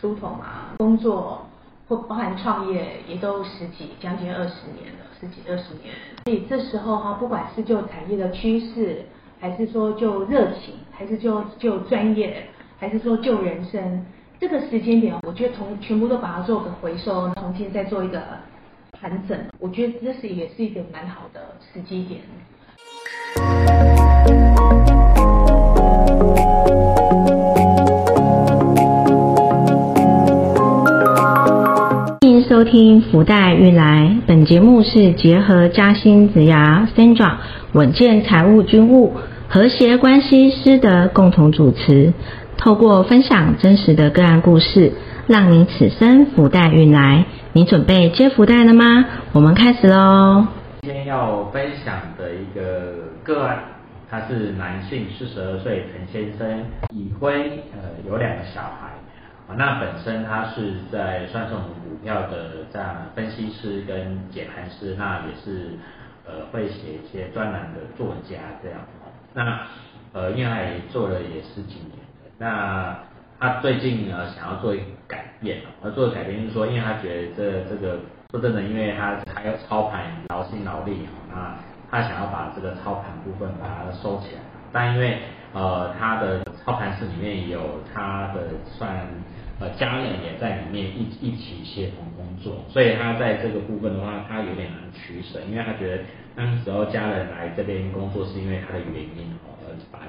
出头嘛，工作或包含创业也都十几将近二十年了，十几二十年。所以这时候哈，不管是就产业的趋势，还是说就热情，还是就就专业，还是说就人生，这个时间点，我觉得从全部都把它做个回收，重新再做一个盘整，我觉得这是也是一个蛮好的时机点。收听福袋运来，本节目是结合嘉兴子牙 Sandra 稳健财务军务和谐关系师的共同主持，透过分享真实的个案故事，让你此生福袋运来。你准备接福袋了吗？我们开始喽。今天要分享的一个个案，他是男性，四十二岁，陈先生，已婚，呃，有两个小孩。啊，那本身他是在算是我们股票的这样分析师跟解盘师，那也是呃会写一些专栏的作家这样。那呃，因为他也做了也十几年了，那他最近呢想要做一个改变，而做的改变就是说，因为他觉得这这个说真的，因为他他要操盘劳心劳力，那他想要把这个操盘部分把它收起来，但因为呃他的操盘室里面有他的算。呃，家人也在里面一一起协同工作，所以他在这个部分的话，他有点难取舍，因为他觉得那时候家人来这边工作是因为他的原因哦，而把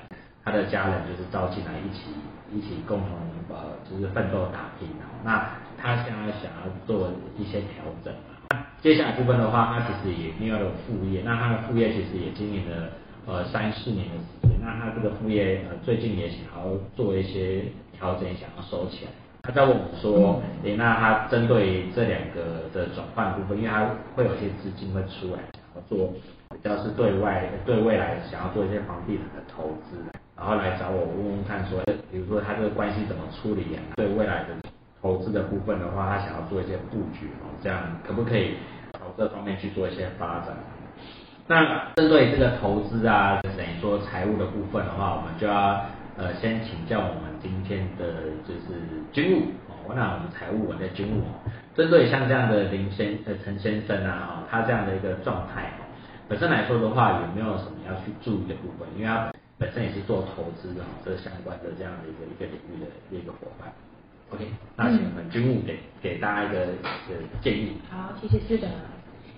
他的家人就是招进来一起一起共同呃就是奋斗打拼哦。那他现在想要做一些调整嘛，接下来部分的话，他其实也另外有副业，那他的副业其实也经营了呃三四年的时间，那他这个副业呃最近也想要做一些调整，想要收起来。他在问我说：“诶，那他针对这两个的转换部分，因为他会有些资金会出来，想要做比较是对外对未来想要做一些房地产的投资，然后来找我问问看，说，比如说他这个关系怎么处理啊？对未来的投资的部分的话，他想要做一些布局哦，这样可不可以朝这方面去做一些发展？那针对这个投资啊，等于说财务的部分的话，我们就要。”呃，先请教我们今天的就是军务哦，那我们财务我的军务哦，针对像这样的林先呃陈先生啊，他这样的一个状态哦，本身来说的话，有没有什么要去注意的部分？因为他本身也是做投资的哦，这相关的这样的一个一个领域的一个伙伴。OK，那请我们军务给给大家一个呃建议。好，谢谢是的，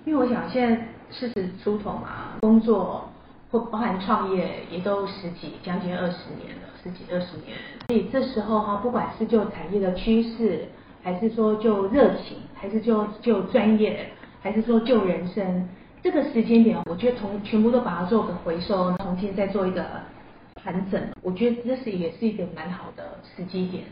因为我想现在四十出头嘛，工作。或包含创业也都十几将近二十年了，十几二十年。所以这时候哈，不管是就产业的趋势，还是说就热情，还是就就专业，还是说就人生，这个时间点，我觉得从全部都把它做个回收，重新再做一个盘整，我觉得这是也是一个蛮好的时机点。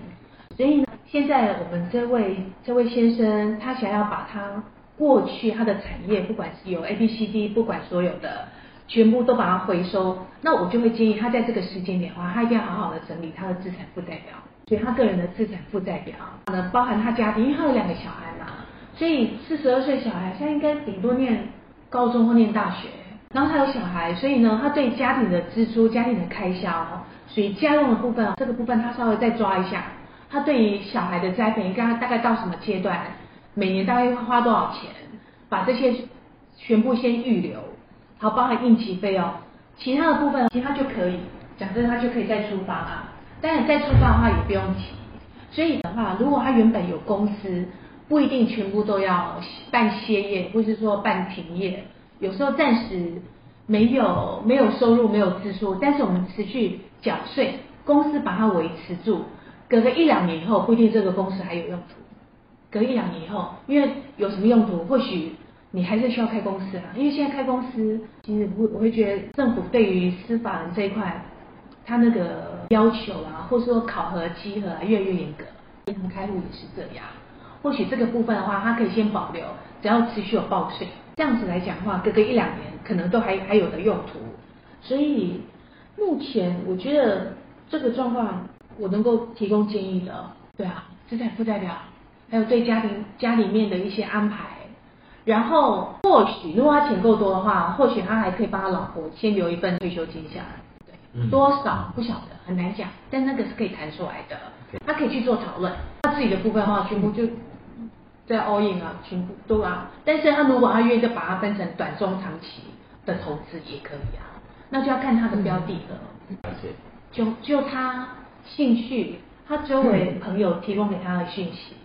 所以呢，现在我们这位这位先生，他想要把他过去他的产业，不管是有 A B C D，不管所有的。全部都把它回收，那我就会建议他在这个时间点的话，他一定要好好的整理他的资产负债表。所以他个人的资产负债表呢，包含他家庭，因为他有两个小孩嘛，所以四十二岁小孩现在应该顶多念高中或念大学。然后他有小孩，所以呢，他对家庭的支出、家庭的开销，所以家用的部分，这个部分他稍微再抓一下。他对于小孩的栽培，该大概到什么阶段，每年大概要花多少钱，把这些全部先预留。好，包含应急费用，其他的部分其他就可以，讲真，他就可以再出发啊。当然再出发的话也不用急，所以的话，如果他原本有公司，不一定全部都要办歇业，或是说办停业，有时候暂时没有没有收入，没有支出，但是我们持续缴税，公司把它维持住，隔个一两年以后，不一定这个公司还有用途。隔一两年以后，因为有什么用途，或许。你还是需要开公司啊，因为现在开公司，其实我我会觉得政府对于司法人这一块，他那个要求啊，或者说考核、稽核啊，越来越严格。银行开户也是这样，或许这个部分的话，它可以先保留，只要持续有报税，这样子来讲的话，隔个一两年可能都还还有的用途。所以目前我觉得这个状况，我能够提供建议的，对啊，资产负债表，还有对家庭家里面的一些安排。然后或许如果他钱够多的话，或许他还可以帮他老婆先留一份退休金下来，对，多少不晓得很难讲，但那个是可以谈出来的。他可以去做讨论，他自己的部分的话，全部就在 all in 啊，全部都啊。但是他如果他愿意就把它分成短中长期的投资也可以啊，那就要看他的标的了。就就他兴趣，他周围朋友提供给他的讯息。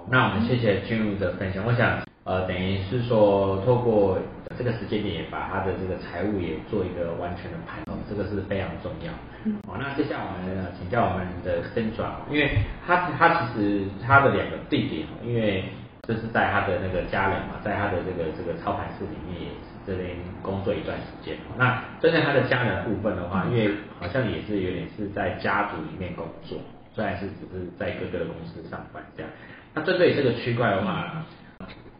好，那我们谢谢君如的分享。我想，呃，等于是说，透过这个时间点，把他的这个财务也做一个完全的盘哦，这个是非常重要。好，那接下来我们呃请教我们的 Sandra，因为他他其实他的两个弟弟，因为这是在他的那个家人嘛，在他的这个这个操盘室里面也是这边工作一段时间。那针对他的家人部分的话，因为好像也是有点是在家族里面工作，虽然是只是在各个公司上班这样。那针对这个区块的话，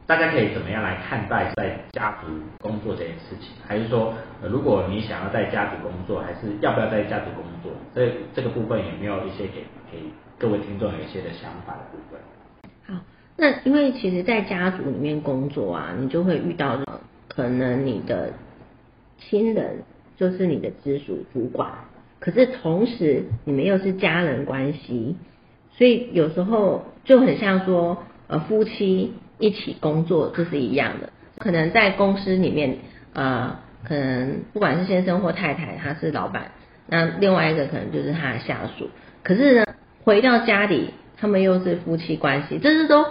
大家可以怎么样来看待在家族工作这件事情？还是说，如果你想要在家族工作，还是要不要在家族工作？这这个部分有没有一些给给各位听众有一些的想法的部分？好，那因为其实，在家族里面工作啊，你就会遇到可能你的亲人就是你的直属主管，可是同时你们又是家人关系，所以有时候就很像说，呃，夫妻一起工作这是一样的。可能在公司里面，呃，可能不管是先生或太太，他是老板，那另外一个可能就是他的下属。可是呢，回到家里，他们又是夫妻关系，这是都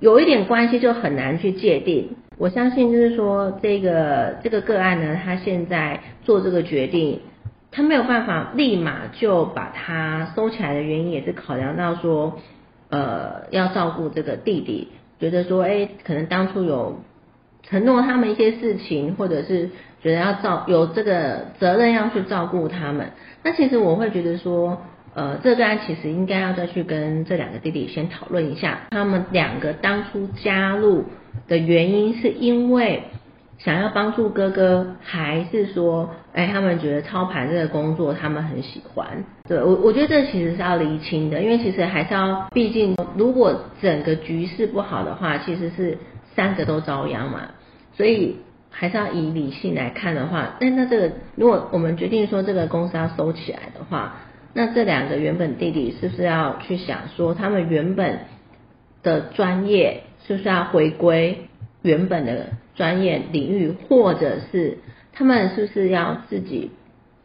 有一点关系，就很难去界定。我相信就是说，这个这个个案呢，他现在做这个决定，他没有办法立马就把它收起来的原因，也是考量到说，呃，要照顾这个弟弟，觉得说，哎，可能当初有承诺他们一些事情，或者是觉得要照有这个责任要去照顾他们。那其实我会觉得说，呃，这个案其实应该要再去跟这两个弟弟先讨论一下，他们两个当初加入的原因是因为想要帮助哥哥，还是说，哎，他们觉得操盘这个工作他们很喜欢？对我，我觉得这其实是要厘清的，因为其实还是要，毕竟如果整个局势不好的话，其实是三个都遭殃嘛，所以还是要以理性来看的话，那那这个如果我们决定说这个公司要收起来的话，那这两个原本弟弟是不是要去想说，他们原本的专业是不是要回归原本的专业领域，或者是他们是不是要自己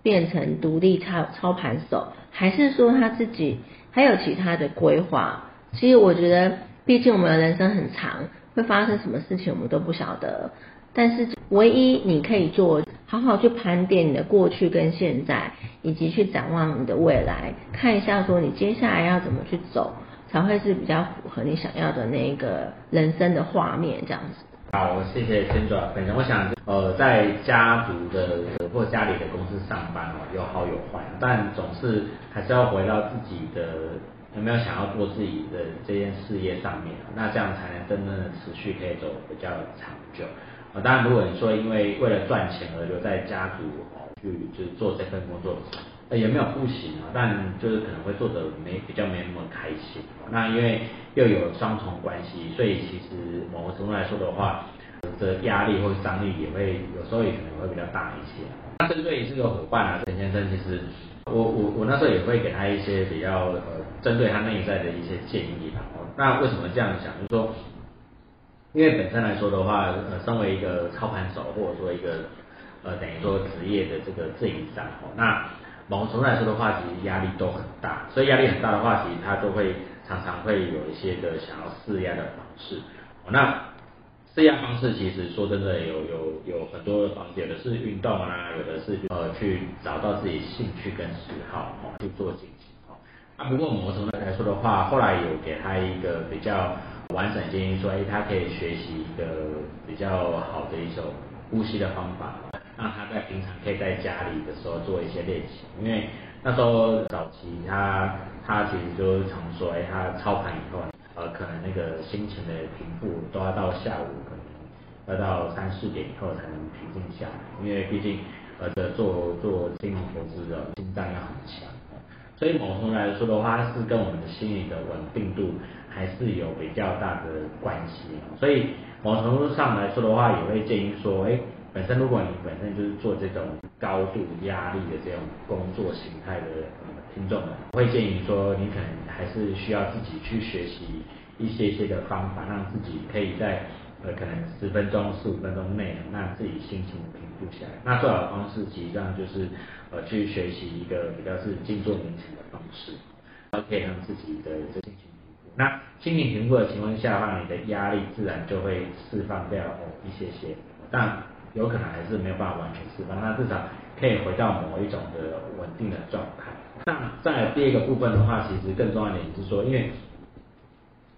变成独立操操盘手，还是说他自己还有其他的规划？其实我觉得，毕竟我们的人生很长，会发生什么事情我们都不晓得。但是唯一你可以做，好好去盘点你的过去跟现在，以及去展望你的未来，看一下说你接下来要怎么去走，才会是比较符合你想要的那个人生的画面这样子。好，谢谢千主分享。我想，呃，在家族的或家里的公司上班哦，有好有坏，但总是还是要回到自己的有没有想要做自己的这件事业上面，那这样才能真正的持续可以走比较长久。啊，当然，如果你说因为为了赚钱而留在家族，去就是做这份工作，也没有不行啊，但就是可能会做的没比较没那么开心。那因为又有双重关系，所以其实某个程度来说的话，这压力或张力也会有时候也可能会比较大一些。那针对这个伙伴啊，陈先生，其实我我我那时候也会给他一些比较呃，针对他内在的一些建议吧。那为什么这样想？就是说。因为本身来说的话，呃，身为一个操盘手或者说一个呃等于说职业的这个自营商哦，那某种程度来说的话，其实压力都很大，所以压力很大的话，其实他都会常常会有一些的想要施压的方式。那施压方式其实说真的有有有很多的方式，有的是运动啊，有的是呃去找到自己兴趣跟嗜好去做进行哦。啊，不过某种程度来说的话，后来有给他一个比较。完整建议说，哎，他可以学习一个比较好的一种呼吸的方法，让他在平常可以在家里的时候做一些练习。因为那时候早期他他其实就是常说，哎，他操盘以后，呃，可能那个心情的平复都要到下午，可能要到三四点以后才能平静下来。因为毕竟呃，做做金融投资的心脏要很强，所以某种程度来说的话，是跟我们的心理的稳定度。还是有比较大的关系，所以某程度上来说的话，也会建议说，哎，本身如果你本身就是做这种高度压力的这种工作形态的听众们，会建议说，你可能还是需要自己去学习一些些的方法，让自己可以在呃可能十分钟、十五分钟内，让自己心情平复下来。那最好的方式，实际上就是呃去学习一个比较是静坐冥想的方式，然后可以让自己的这心情平复。那心情平复的情况下的话，你的压力自然就会释放掉一些些，但有可能还是没有办法完全释放，那至少可以回到某一种的稳定的状态。那在第二个部分的话，其实更重要的是说，因为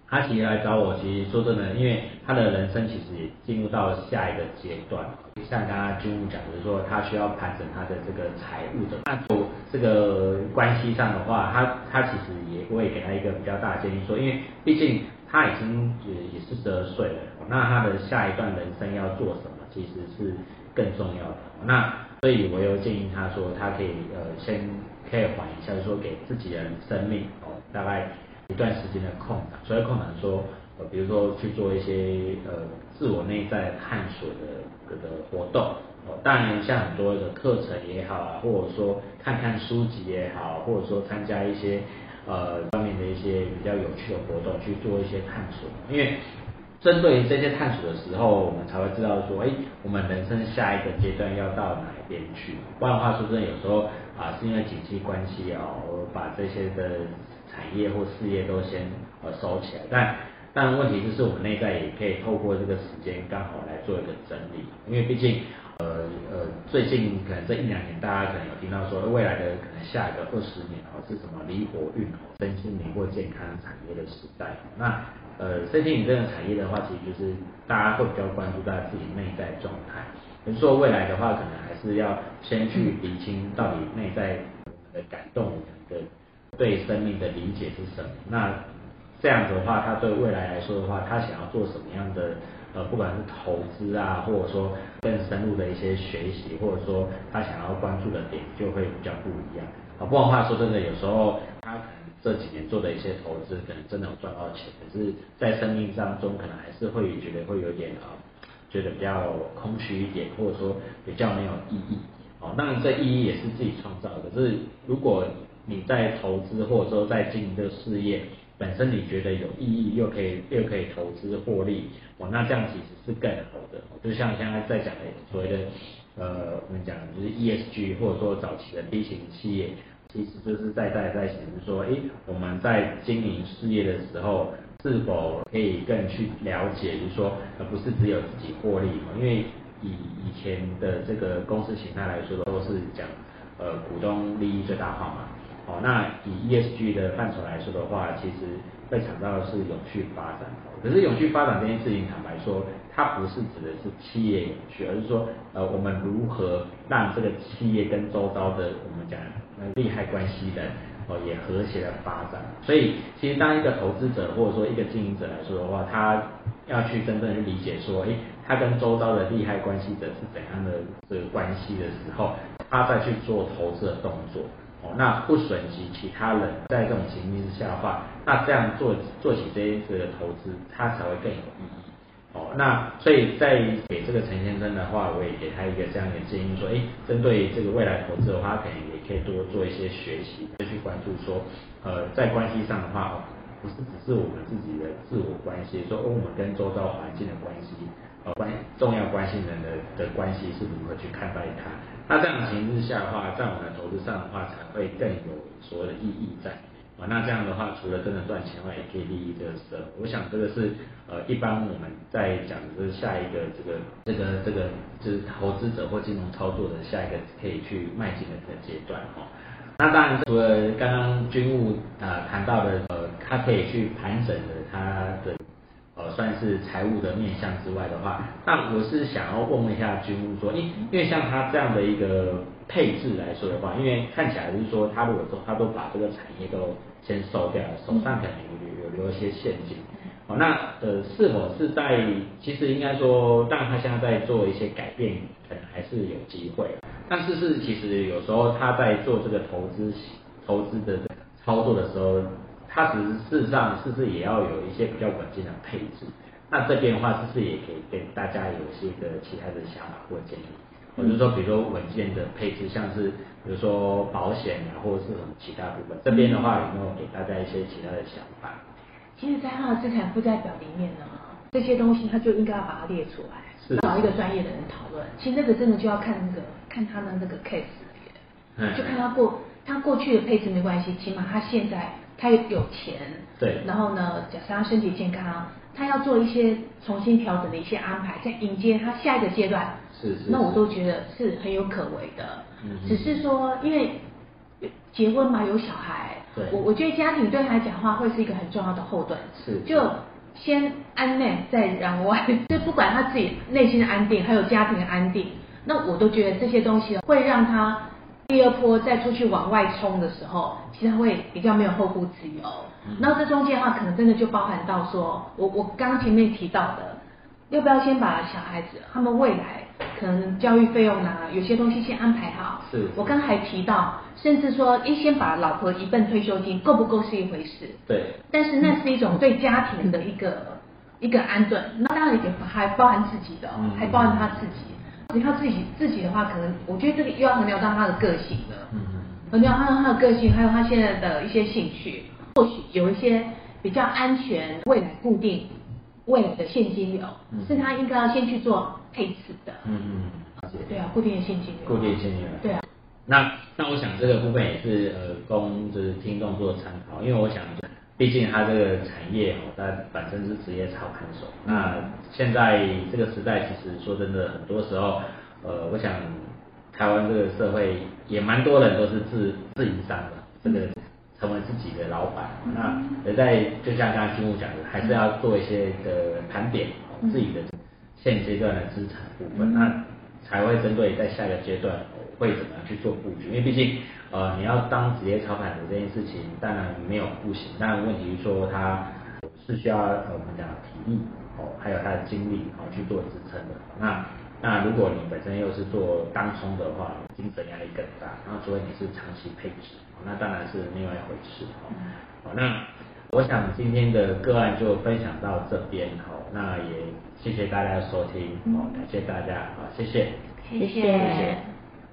他其实来找我，其实说真的，因为他的人生其实也进入到下一个阶段，像刚刚军务讲的说，他需要盘整他的这个财务的，那从这个关系上的话，他他其实也会给他一个比较大的建议，说，因为毕竟他已经也也四十二岁了，那他的下一段人生要做什么，其实是更重要的。那所以我又建议他说，他可以呃先。可以缓一下，说给自己的生命哦，大概一段时间的空档。所以空档说，呃，比如说去做一些呃自我内在探索的的活动哦。当然，像很多的课程也好啊，或者说看看书籍也好，或者说参加一些呃方面的一些比较有趣的活动去做一些探索。因为针对于这些探索的时候，我们才会知道说，哎，我们人生下一个阶段要到哪一边去。不然的话，说真的，有时候。啊，是因为经济关系哦，我把这些的产业或事业都先呃收起来。但但问题就是，我们内在也可以透过这个时间刚好来做一个整理。因为毕竟呃呃，最近可能这一两年，大家可能有听到说，未来的可能下一个二十年哦，是什么离火运哦，身心灵或健康产业的时代。那呃，身心灵这个产业的话，其实就是大家会比较关注在自己内在状态。比如说未来的话，可能还是要先去理清到底内在的感动的对生命的理解是什么。那这样子的话，他对未来来说的话，他想要做什么样的呃，不管是投资啊，或者说更深入的一些学习，或者说他想要关注的点就会比较不一样。啊，不然话说真的，有时候他可能这几年做的一些投资，可能真的有赚到钱，可是，在生命当中可能还是会觉得会有点啊。觉得比较空虚一点，或者说比较没有意义，哦，当然这意义也是自己创造的。可是如果你在投资或者说在经营这个事业本身，你觉得有意义，又可以又可以投资获利，哦，那这样其实是更好的。就像现在在讲的所谓的呃，我们讲就是 ESG，或者说早期的 B 型企业，其实就是在在在显示说，哎，我们在经营事业的时候。是否可以更去了解，就是说，而不是只有自己获利嘛？因为以以前的这个公司形态来说，都是讲呃股东利益最大化嘛。哦，那以 ESG 的范畴来说的话，其实会强调的是永续发展。可是永续发展这件事情，坦白说，它不是指的是企业永续，而是说，呃，我们如何让这个企业跟周遭的我们讲利害关系的。哦，也和谐的发展，所以其实当一个投资者或者说一个经营者来说的话，他要去真正去理解说，哎，他跟周遭的利害关系者是怎样的这个关系的时候，他再去做投资的动作，哦，那不损及其他人，在这种情境之下的话，那这样做做起这些这个投资，它才会更有意义。哦，那所以在给这个陈先生的话，我也给他一个这样的建议，说，哎，针对这个未来投资的话，可能也可以多做一些学习，再去关注说，呃，在关系上的话，不是只是我们自己的自我关系，说我们跟周遭环境的关系，呃，关重要关系人的的关系是如何去看待它？那这样情形之下的话，在我们的投资上的话，才会更有所谓的意义在。啊，那这样的话，除了真的赚钱外，也可以利益这个社会。我想这个是呃，一般我们在讲的是下一个这个这个这个就是投资者或金融操作的下一个可以去迈进的这个阶段哈。那当然，除了刚刚军务啊谈到的呃，他可以去盘整的他的呃算是财务的面向之外的话，那我是想要问一下军务说，因因为像他这样的一个。配置来说的话，因为看起来就是说，他如果说他都把这个产业都先收掉了，手上可能有有留一些现金，哦，那呃是否是在其实应该说，当然他现在在做一些改变，可能还是有机会，但是是其实有时候他在做这个投资投资的操作的时候，他只是事实上是不是也要有一些比较稳健的配置？那这边的话是不是也可以给大家有一些个其他的想法或建议？我就说，比如说稳健的配置，像是比如说保险啊，或者是什么其他部分，这边的话有没有给大家一些其他的想法？其实，在他的资产负债表里面呢，这些东西他就应该要把它列出来，是找一个专业的人讨论。其实那个真的就要看那个看他的那个 case 就看他过他过去的配置没关系，起码他现在他有钱，对然后呢，假设他身体健康，他要做一些重新调整的一些安排，在迎接他下一个阶段，是是那我都觉得是很有可为的。嗯只是说，因为结婚嘛，有小孩，对。我我觉得家庭对他来讲的话，会是一个很重要的后盾。是。就先安内再攘外，就不管他自己内心的安定，还有家庭的安定，那我都觉得这些东西会让他第二波再出去往外冲的时候，其实会比较没有后顾之忧。嗯然后这中间的话，可能真的就包含到说，我我刚刚前面提到的，要不要先把小孩子他们未来可能教育费用啊，有些东西先安排好。是是我刚才提到，甚至说，一先把老婆一份退休金够不够是一回事，对，但是那是一种对家庭的一个一个安顿，那当然也还包含自己的还包含他自己。你他自己自己的话，可能我觉得这个又要衡量到他的个性了。嗯嗯衡量他他的个性，还有他现在的一些兴趣，或许有一些比较安全、未来固定、未来的现金流，嗯是他应该要先去做配置的。嗯嗯，对啊，固定的现金流。固定现金流。对啊。那那我想这个部分也是呃供就是听众做参考，因为我想，毕竟它这个产业哦，它本身是职业操盘手。那现在这个时代，其实说真的，很多时候呃，我想台湾这个社会也蛮多人都是自自营商的，这个成为自己的老板。那而在就像刚刚金木讲的，还是要做一些的盘点自己的现阶段的资产部分，那才会针对在下一个阶段哦会怎么样去做布局。因为毕竟呃你要当职业操盘手这件事情，当然没有不行，但问题是说他是需要呃我们讲体力哦，还有他的精力哦去做支撑的。那那如果你本身又是做当冲的话，精神压力更大。然后除非你是长期配置，哦那当然是另外一回事哦。好，那我想今天的个案就分享到这边哦，那也谢谢大家的收听哦，感谢大家好，谢。谢。谢。谢谢